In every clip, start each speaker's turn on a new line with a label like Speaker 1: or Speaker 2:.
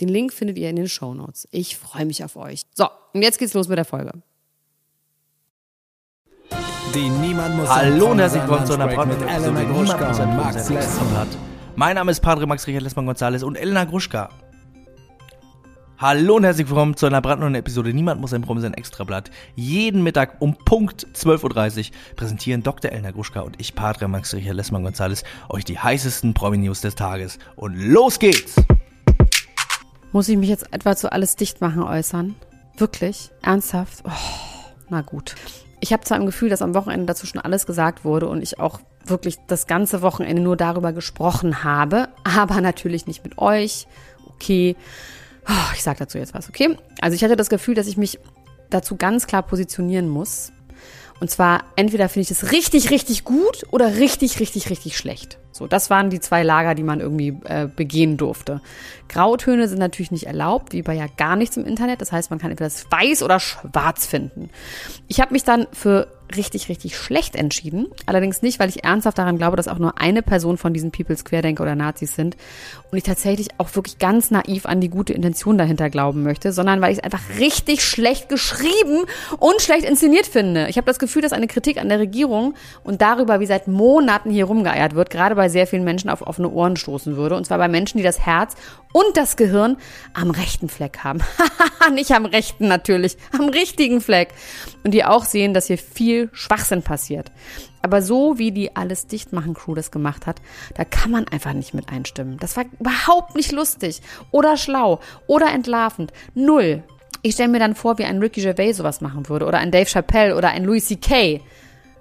Speaker 1: Den Link findet ihr in den Show Notes. Ich freue mich auf euch. So, und jetzt geht's los mit der Folge.
Speaker 2: Die Niemand muss
Speaker 3: Hallo und herzlich willkommen zu einer
Speaker 2: mit Elena Gruschka und Max Lessmann.
Speaker 3: Mein Name ist Padre Max Richard Lessmann Gonzales und Elena Gruschka. Hallo und herzlich willkommen zu einer brandneuen Episode Niemand muss ein Promi sein Extrablatt. Jeden Mittag um Punkt 12.30 Uhr präsentieren Dr. Elena Gruschka und ich, Padre Max Richard Lessmann Gonzales, euch die heißesten Promi-News des Tages. Und los geht's!
Speaker 1: Muss ich mich jetzt etwa zu alles dicht machen äußern? Wirklich? Ernsthaft? Oh, na gut. Ich habe zwar im Gefühl, dass am Wochenende dazu schon alles gesagt wurde und ich auch wirklich das ganze Wochenende nur darüber gesprochen habe, aber natürlich nicht mit euch. Okay. Oh, ich sage dazu jetzt was, okay? Also ich hatte das Gefühl, dass ich mich dazu ganz klar positionieren muss. Und zwar entweder finde ich es richtig, richtig gut oder richtig, richtig, richtig schlecht. So, das waren die zwei Lager, die man irgendwie äh, begehen durfte. Grautöne sind natürlich nicht erlaubt, wie bei ja gar nichts im Internet. Das heißt, man kann entweder das weiß oder schwarz finden. Ich habe mich dann für richtig, richtig schlecht entschieden. Allerdings nicht, weil ich ernsthaft daran glaube, dass auch nur eine Person von diesen Peoples Querdenker oder Nazis sind. Und ich tatsächlich auch wirklich ganz naiv an die gute Intention dahinter glauben möchte, sondern weil ich es einfach richtig schlecht geschrieben und schlecht inszeniert finde. Ich habe das Gefühl, dass eine Kritik an der Regierung und darüber, wie seit Monaten hier rumgeeiert wird, gerade bei sehr vielen Menschen auf offene Ohren stoßen würde. Und zwar bei Menschen, die das Herz und das Gehirn am rechten Fleck haben. Nicht am rechten natürlich, am richtigen Fleck. Und die auch sehen, dass hier viel Schwachsinn passiert. Aber so wie die alles dicht machen Crew das gemacht hat, da kann man einfach nicht mit einstimmen. Das war überhaupt nicht lustig oder schlau oder entlarvend. Null. Ich stelle mir dann vor, wie ein Ricky Gervais sowas machen würde oder ein Dave Chappelle oder ein Louis C.K.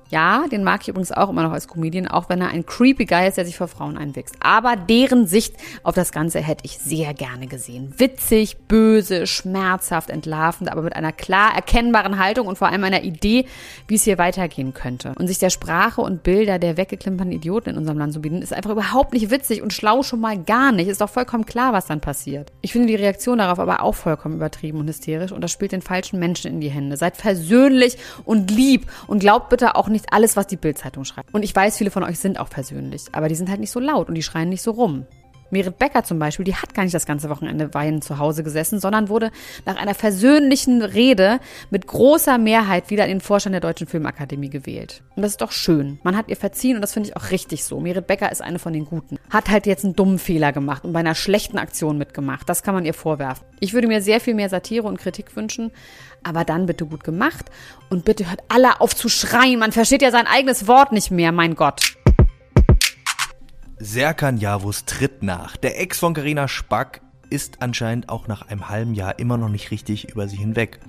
Speaker 1: Ja, den mag ich übrigens auch immer noch als Comedian, auch wenn er ein creepy Guy ist, der sich vor Frauen einwächst. Aber deren Sicht auf das Ganze hätte ich sehr gerne gesehen. Witzig, böse, schmerzhaft, entlarvend, aber mit einer klar erkennbaren Haltung und vor allem einer Idee, wie es hier weitergehen könnte. Und sich der Sprache und Bilder der weggeklimperten Idioten in unserem Land zu bieten, ist einfach überhaupt nicht witzig und schlau schon mal gar nicht. Ist doch vollkommen klar, was dann passiert. Ich finde die Reaktion darauf aber auch vollkommen übertrieben und hysterisch und das spielt den falschen Menschen in die Hände. Seid versöhnlich und lieb und glaubt bitte auch nicht, nicht alles, was die Bildzeitung schreibt. Und ich weiß, viele von euch sind auch persönlich, aber die sind halt nicht so laut und die schreien nicht so rum. Merit Becker zum Beispiel, die hat gar nicht das ganze Wochenende weinend zu Hause gesessen, sondern wurde nach einer versöhnlichen Rede mit großer Mehrheit wieder in den Vorstand der Deutschen Filmakademie gewählt. Und das ist doch schön. Man hat ihr verziehen und das finde ich auch richtig so. Merit Becker ist eine von den Guten. Hat halt jetzt einen dummen Fehler gemacht und bei einer schlechten Aktion mitgemacht. Das kann man ihr vorwerfen. Ich würde mir sehr viel mehr Satire und Kritik wünschen, aber dann bitte gut gemacht und bitte hört alle auf zu schreien. Man versteht ja sein eigenes Wort nicht mehr, mein Gott.
Speaker 3: Serkan Javus tritt nach. Der Ex von Carina Spack ist anscheinend auch nach einem halben Jahr immer noch nicht richtig über sie hinweg.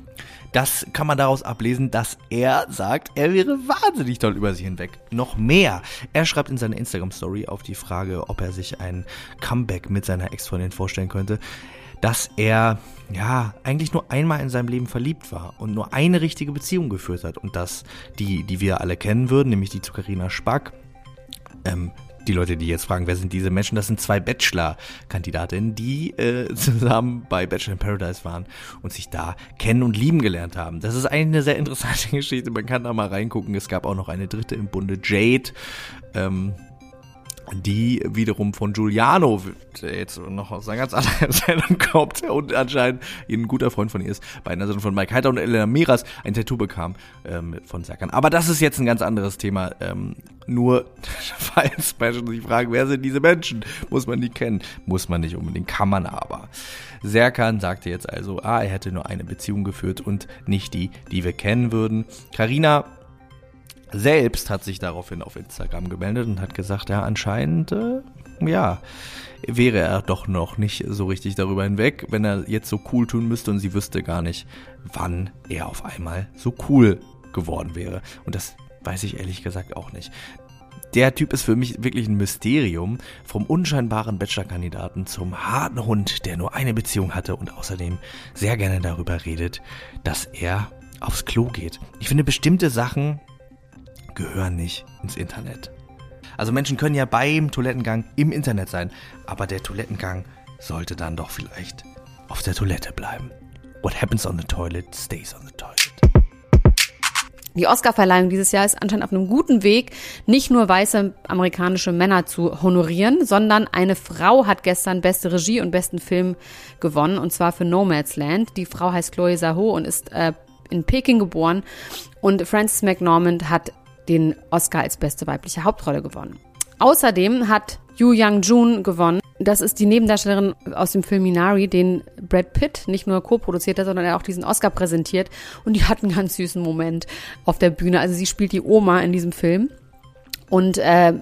Speaker 3: Das kann man daraus ablesen, dass er sagt, er wäre wahnsinnig toll über sie hinweg. Noch mehr. Er schreibt in seiner Instagram-Story auf die Frage, ob er sich ein Comeback mit seiner Ex-Freundin vorstellen könnte dass er ja eigentlich nur einmal in seinem Leben verliebt war und nur eine richtige Beziehung geführt hat und dass die, die wir alle kennen würden, nämlich die zu Carina Spack, ähm, die Leute, die jetzt fragen, wer sind diese Menschen, das sind zwei Bachelor-Kandidatinnen, die äh, zusammen bei Bachelor in Paradise waren und sich da kennen und lieben gelernt haben. Das ist eine sehr interessante Geschichte. Man kann da mal reingucken. Es gab auch noch eine dritte im Bunde, Jade. Ähm, die wiederum von Giuliano, der jetzt noch aus einer ganz anderen Sendung kommt und anscheinend ein guter Freund von ihr ist, bei einer Sendung von Mike Heiter und Elena Miras ein Tattoo bekam ähm, von Serkan. Aber das ist jetzt ein ganz anderes Thema. Ähm, nur, falls Menschen sich fragen, wer sind diese Menschen? Muss man die kennen? Muss man nicht unbedingt, kann man aber. Serkan sagte jetzt also, ah, er hätte nur eine Beziehung geführt und nicht die, die wir kennen würden. Karina selbst hat sich daraufhin auf Instagram gemeldet und hat gesagt, ja, anscheinend, äh, ja, wäre er doch noch nicht so richtig darüber hinweg, wenn er jetzt so cool tun müsste und sie wüsste gar nicht, wann er auf einmal so cool geworden wäre. Und das weiß ich ehrlich gesagt auch nicht. Der Typ ist für mich wirklich ein Mysterium. Vom unscheinbaren Bachelor-Kandidaten zum harten Hund, der nur eine Beziehung hatte und außerdem sehr gerne darüber redet, dass er aufs Klo geht. Ich finde, bestimmte Sachen gehören nicht ins Internet. Also Menschen können ja beim Toilettengang im Internet sein, aber der Toilettengang sollte dann doch vielleicht auf der Toilette bleiben. What happens on the toilet stays on the toilet.
Speaker 1: Die Oscarverleihung dieses Jahr ist anscheinend auf einem guten Weg, nicht nur weiße amerikanische Männer zu honorieren, sondern eine Frau hat gestern beste Regie und besten Film gewonnen, und zwar für Nomadland. Die Frau heißt Chloe Zaho und ist äh, in Peking geboren. Und Frances McNormand hat den Oscar als beste weibliche Hauptrolle gewonnen. Außerdem hat Yu Young-jun gewonnen. Das ist die Nebendarstellerin aus dem Film Minari, den Brad Pitt nicht nur co-produziert hat, sondern er auch diesen Oscar präsentiert. Und die hat einen ganz süßen Moment auf der Bühne. Also sie spielt die Oma in diesem Film. Und äh,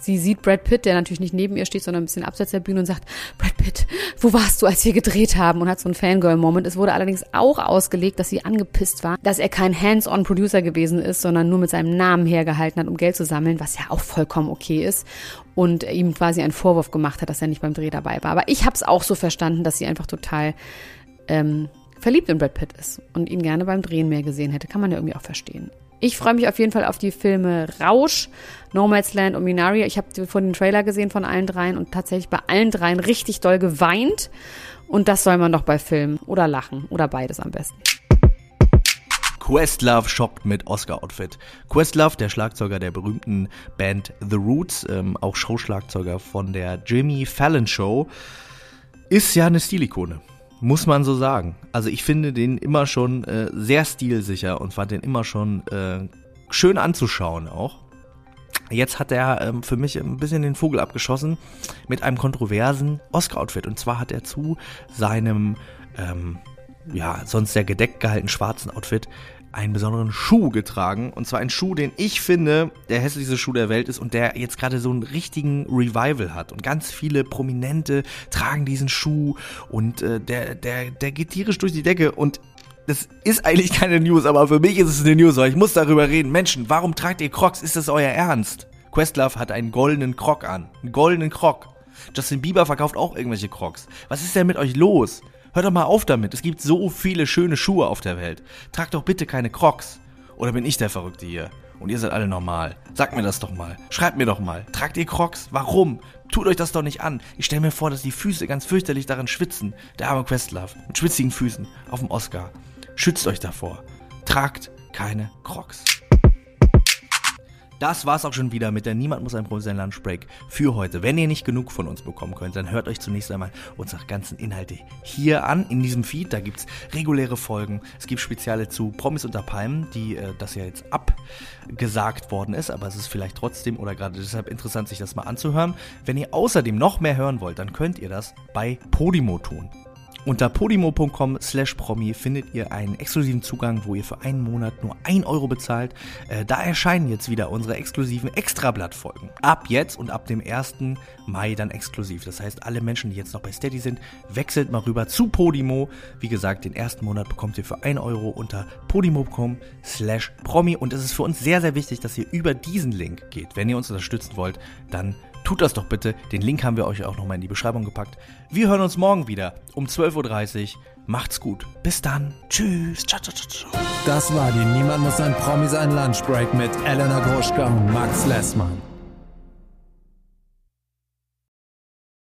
Speaker 1: sie sieht Brad Pitt, der natürlich nicht neben ihr steht, sondern ein bisschen abseits der Bühne und sagt, Brad Pitt, wo warst du, als wir gedreht haben? Und hat so einen Fangirl-Moment. Es wurde allerdings auch ausgelegt, dass sie angepisst war, dass er kein Hands-on-Producer gewesen ist, sondern nur mit seinem Namen hergehalten hat, um Geld zu sammeln, was ja auch vollkommen okay ist. Und ihm quasi einen Vorwurf gemacht hat, dass er nicht beim Dreh dabei war. Aber ich habe es auch so verstanden, dass sie einfach total ähm, verliebt in Brad Pitt ist und ihn gerne beim Drehen mehr gesehen hätte. Kann man ja irgendwie auch verstehen. Ich freue mich auf jeden Fall auf die Filme Rausch, Nomadland und Minari. Ich habe von den Trailer gesehen von allen dreien und tatsächlich bei allen dreien richtig doll geweint. Und das soll man doch bei Filmen oder lachen oder beides am besten.
Speaker 3: Questlove shoppt mit Oscar-Outfit. Questlove, der Schlagzeuger der berühmten Band The Roots, ähm, auch Showschlagzeuger von der Jimmy Fallon Show, ist ja eine Stilikone. Muss man so sagen. Also ich finde den immer schon äh, sehr stilsicher und fand den immer schon äh, schön anzuschauen auch. Jetzt hat er ähm, für mich ein bisschen den Vogel abgeschossen mit einem kontroversen Oscar-Outfit. Und zwar hat er zu seinem, ähm, ja, sonst sehr gedeckt gehaltenen schwarzen Outfit einen besonderen Schuh getragen. Und zwar einen Schuh, den ich finde, der hässlichste Schuh der Welt ist und der jetzt gerade so einen richtigen Revival hat. Und ganz viele Prominente tragen diesen Schuh und äh, der, der, der geht tierisch durch die Decke. Und das ist eigentlich keine News, aber für mich ist es eine News, weil ich muss darüber reden. Menschen, warum tragt ihr Crocs? Ist das euer Ernst? Questlove hat einen goldenen Croc an. Einen goldenen Croc. Justin Bieber verkauft auch irgendwelche Crocs. Was ist denn mit euch los? Hört doch mal auf damit. Es gibt so viele schöne Schuhe auf der Welt. Tragt doch bitte keine Crocs. Oder bin ich der Verrückte hier? Und ihr seid alle normal. Sagt mir das doch mal. Schreibt mir doch mal. Tragt ihr Crocs? Warum? Tut euch das doch nicht an. Ich stelle mir vor, dass die Füße ganz fürchterlich daran schwitzen. Der arme Questlove. Mit schwitzigen Füßen. Auf dem Oscar. Schützt euch davor. Tragt keine Crocs. Das war's auch schon wieder mit der Niemand muss ein Promi sein Lunchbreak für heute. Wenn ihr nicht genug von uns bekommen könnt, dann hört euch zunächst einmal unsere ganzen Inhalte hier an, in diesem Feed. Da gibt's reguläre Folgen. Es gibt Speziale zu Promis unter Palmen, die äh, das ja jetzt abgesagt worden ist, aber es ist vielleicht trotzdem oder gerade deshalb interessant, sich das mal anzuhören. Wenn ihr außerdem noch mehr hören wollt, dann könnt ihr das bei Podimo tun. Unter podimo.com slash promi findet ihr einen exklusiven Zugang, wo ihr für einen Monat nur 1 Euro bezahlt. Äh, da erscheinen jetzt wieder unsere exklusiven Extrablattfolgen. Ab jetzt und ab dem 1. Mai dann exklusiv. Das heißt, alle Menschen, die jetzt noch bei Steady sind, wechselt mal rüber zu Podimo. Wie gesagt, den ersten Monat bekommt ihr für 1 Euro unter podimo.com slash promi. Und es ist für uns sehr, sehr wichtig, dass ihr über diesen Link geht. Wenn ihr uns unterstützen wollt, dann tut das doch bitte. Den Link haben wir euch auch nochmal in die Beschreibung gepackt. Wir hören uns morgen wieder um 12.30 Uhr. Macht's gut. Bis dann. Tschüss. Ciao, ciao, ciao, ciao.
Speaker 2: Das war die Niemand muss ein Promi sein Lunchbreak mit Elena Gruschka und Max Lessmann.